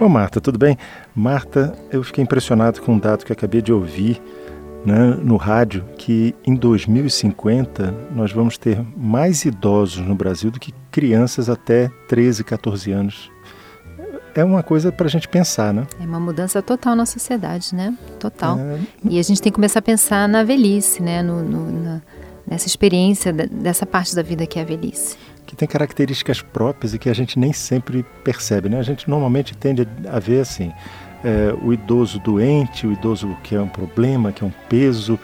Bom, Marta, tudo bem? Marta, eu fiquei impressionado com um dado que acabei de ouvir né, no rádio, que em 2050 nós vamos ter mais idosos no Brasil do que crianças até 13, 14 anos. É uma coisa para a gente pensar, né? É uma mudança total na sociedade, né? Total. É... E a gente tem que começar a pensar na velhice, né? No, no, na, nessa experiência dessa parte da vida que é a velhice que tem características próprias e que a gente nem sempre percebe. Né? A gente normalmente tende a ver assim, é, o idoso doente, o idoso que é um problema, que é um peso,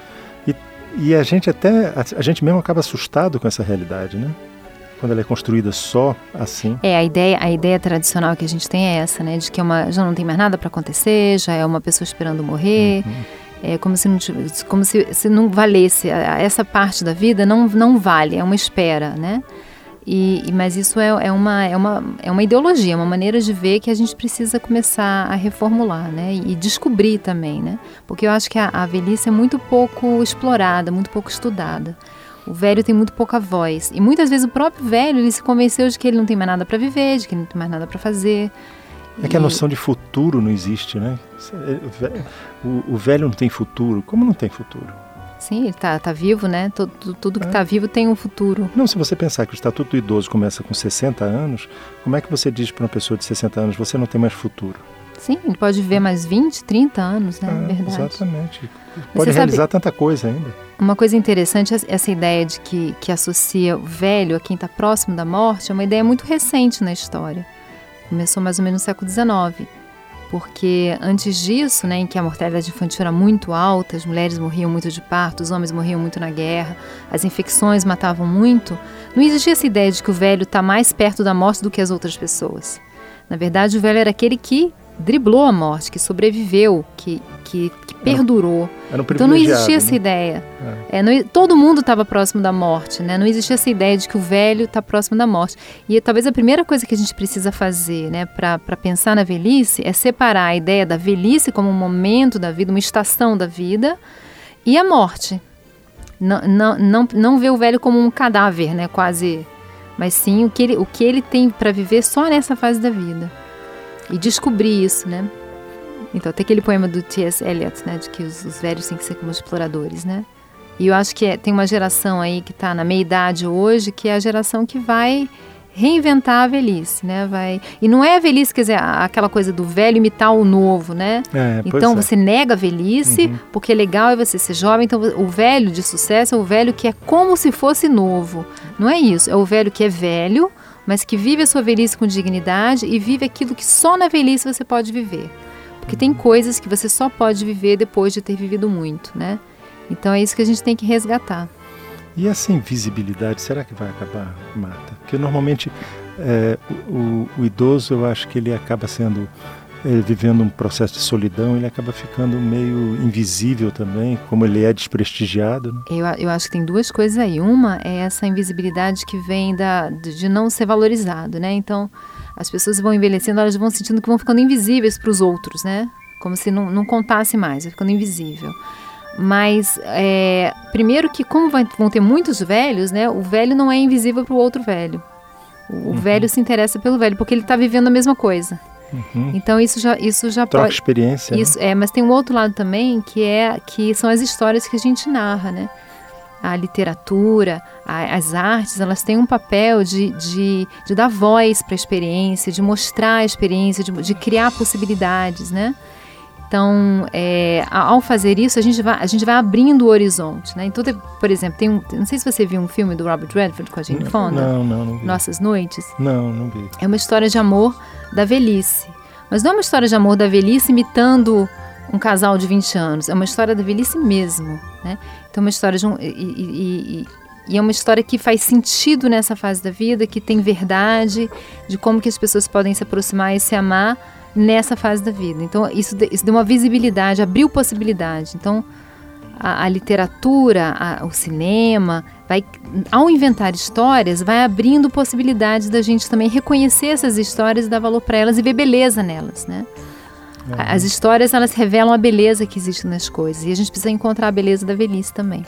e, e a gente até, a, a gente mesmo acaba assustado com essa realidade, né? quando ela é construída só assim. É, a ideia, a ideia tradicional que a gente tem é essa, né, de que uma, já não tem mais nada para acontecer, já é uma pessoa esperando morrer. Uhum. É como se não, como se, se não valesse essa parte da vida não não vale, é uma espera, né? E, mas isso é, é, uma, é, uma, é uma ideologia, uma maneira de ver que a gente precisa começar a reformular, né? E descobrir também, né? Porque eu acho que a, a velhice é muito pouco explorada, muito pouco estudada. O velho tem muito pouca voz. E muitas vezes o próprio velho ele se convenceu de que ele não tem mais nada para viver, de que ele não tem mais nada para fazer. É que a noção de futuro não existe, né? É, o, o velho não tem futuro. Como não tem futuro? Sim, ele está tá vivo, né? Tudo, tudo que está é. vivo tem um futuro. Não, se você pensar que o Estatuto do Idoso começa com 60 anos, como é que você diz para uma pessoa de 60 anos, você não tem mais futuro? Sim, ele pode viver mais 20, 30 anos, né? É, verdade. Exatamente. Pode realizar sabe, tanta coisa ainda. Uma coisa interessante, essa ideia de que, que associa o velho a quem está próximo da morte, é uma ideia muito recente na história. Começou mais ou menos no século XIX porque antes disso, né, em que a mortalidade infantil era muito alta, as mulheres morriam muito de parto, os homens morriam muito na guerra, as infecções matavam muito, não existia essa ideia de que o velho está mais perto da morte do que as outras pessoas. Na verdade, o velho era aquele que driblou a morte, que sobreviveu, que, que, que perdurou. Era um então não existia né? essa ideia. É. É, não, todo mundo estava próximo da morte, né? Não existia essa ideia de que o velho está próximo da morte. E talvez a primeira coisa que a gente precisa fazer, né, para pensar na velhice, é separar a ideia da velhice como um momento da vida, uma estação da vida, e a morte. Não, não, não, não ver o velho como um cadáver, né? Quase. Mas sim o que ele, o que ele tem para viver só nessa fase da vida e descobrir isso, né? Então, tem aquele poema do T.S. Eliot, né, de que os, os, velhos têm que ser como exploradores, né? E eu acho que é, tem uma geração aí que está na meia idade hoje, que é a geração que vai reinventar a velhice, né? Vai e não é a velhice, quer dizer, aquela coisa do velho imitar o novo, né? É, então é. você nega a velhice uhum. porque é legal é você ser jovem. Então o velho de sucesso é o velho que é como se fosse novo. Não é isso. É o velho que é velho, mas que vive a sua velhice com dignidade e vive aquilo que só na velhice você pode viver. Porque tem coisas que você só pode viver depois de ter vivido muito, né? Então é isso que a gente tem que resgatar. E essa invisibilidade, será que vai acabar, Marta? Porque normalmente é, o, o, idoso, eu acho que ele acaba sendo é, vivendo um processo de solidão, ele acaba ficando meio invisível também, como ele é desprestigiado. Né? Eu, eu acho que tem duas coisas aí. Uma é essa invisibilidade que vem da, de não ser valorizado, né? Então, as pessoas vão envelhecendo, elas vão sentindo que vão ficando invisíveis para os outros, né? Como se não, não contasse mais, vai ficando invisível. Mas, é, primeiro que como vai, vão ter muitos velhos, né? O velho não é invisível para o outro velho. O, uhum. velho se interessa pelo velho, porque ele está vivendo a mesma coisa. Uhum. Então isso já isso já Troca pode experiência. Né? Isso né? é, mas tem um outro lado também que é que são as histórias que a gente narra, né? A literatura, a, as artes, elas têm um papel de, de, de dar voz para a experiência, de mostrar a experiência, de, de criar possibilidades, né? Então, é, ao fazer isso, a gente vai, a gente vai abrindo o horizonte, né? Então, por exemplo, tem um, não sei se você viu um filme do Robert Redford com a Jane Fonda. Não, não, não vi. Nossas Noites. Não, não vi. É uma história de amor da velhice. Mas não é uma história de amor da velhice imitando um casal de 20 anos. É uma história da velhice mesmo, né? Então, é uma história de um... E, e, e, e é uma história que faz sentido nessa fase da vida, que tem verdade, de como que as pessoas podem se aproximar e se amar nessa fase da vida. Então, isso, isso deu uma visibilidade, abriu possibilidade. Então, a, a literatura, a, o cinema, vai, ao inventar histórias, vai abrindo possibilidades da gente também reconhecer essas histórias e dar valor para elas e ver beleza nelas, né? Uhum. As histórias, elas revelam a beleza que existe nas coisas. E a gente precisa encontrar a beleza da velhice também.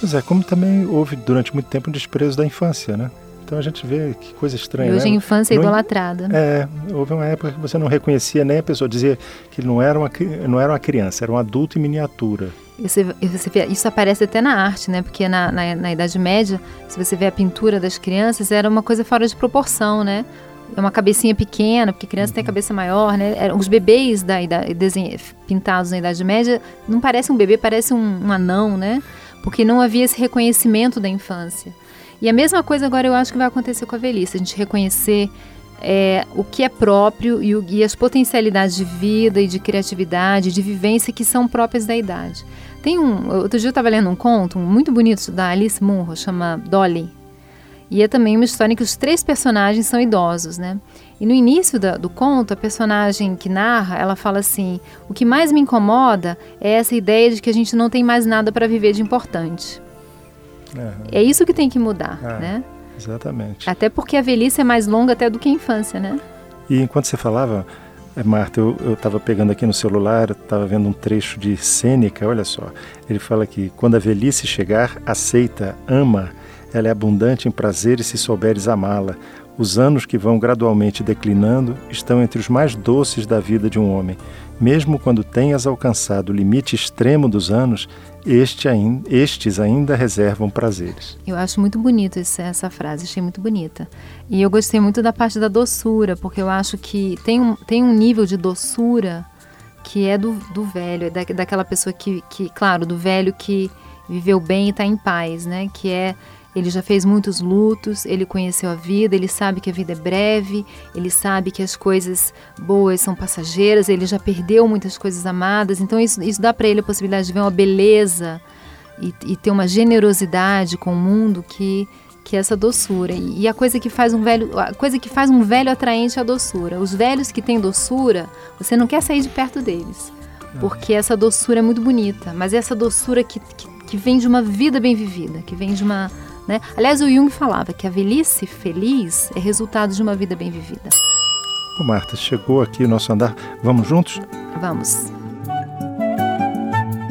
Pois é, como também houve durante muito tempo um desprezo da infância, né? Então a gente vê que coisa estranha. E hoje né? a infância é idolatrada. É, houve uma época que você não reconhecia nem a pessoa, dizia que ele não era uma, não era uma criança, era um adulto em miniatura. Você, você vê, isso aparece até na arte, né? Porque na, na, na, Idade Média, se você vê a pintura das crianças, era uma coisa fora de proporção, né? É uma cabecinha pequena, porque criança uhum. tem a cabeça maior, né? Os bebês da idade, pintados na Idade Média não parece um bebê, parece um, um anão, né? Porque não havia esse reconhecimento da infância. E a mesma coisa agora eu acho que vai acontecer com a velhice, a gente reconhecer é, o que é próprio e, o, e, as potencialidades de vida e de criatividade, de vivência que são próprias da idade. Tem um, outro dia eu estava lendo um conto muito bonito da Alice Munro, chama Dolly. E é também uma história em que os três personagens são idosos, né? E no início da, do conto, a personagem que narra, ela fala assim: o que mais me incomoda é essa ideia de que a gente não tem mais nada para viver de importante. Uhum. É isso que tem que mudar, ah, né? Exatamente. Até porque a velhice é mais longa até do que a infância, né? E enquanto você falava, eh, Marta, eu estava pegando aqui no celular, estava vendo um trecho de Sêneca, olha só. Ele fala que quando a velhice chegar, aceita, ama, ela é abundante em prazeres se souberes amá-la. Os anos que vão gradualmente declinando estão entre os mais doces da vida de um homem. Mesmo quando tenhas alcançado o limite extremo dos anos, este estes ainda reservam prazeres. Eu acho muito bonita essa frase, achei muito bonita. E eu gostei muito da parte da doçura, porque eu acho que tem um, tem um nível de doçura que é do, do velho, é da, daquela pessoa que, que, claro, do velho que viveu bem e está em paz, né? Que é ele já fez muitos lutos, ele conheceu a vida, ele sabe que a vida é breve, ele sabe que as coisas boas são passageiras, ele já perdeu muitas coisas amadas, então isso, isso dá para ele a possibilidade de ver uma beleza e, e, ter uma generosidade com o mundo que que é essa doçura. E, e a coisa que faz um velho, a coisa que faz um velho atraente é a doçura. Os velhos que têm doçura, você não quer sair de perto deles, porque essa doçura é muito bonita, mas é essa doçura que, que, que vem de uma vida bem vivida, que vem de uma né? Aliás, o Jung falava que a velhice feliz é resultado de uma vida bem vivida. Ô Marta, chegou aqui o nosso andar. Vamos juntos? Vamos.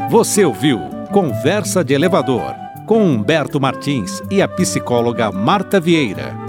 Você ouviu Conversa de Elevador com Humberto Martins e a psicóloga Marta Vieira.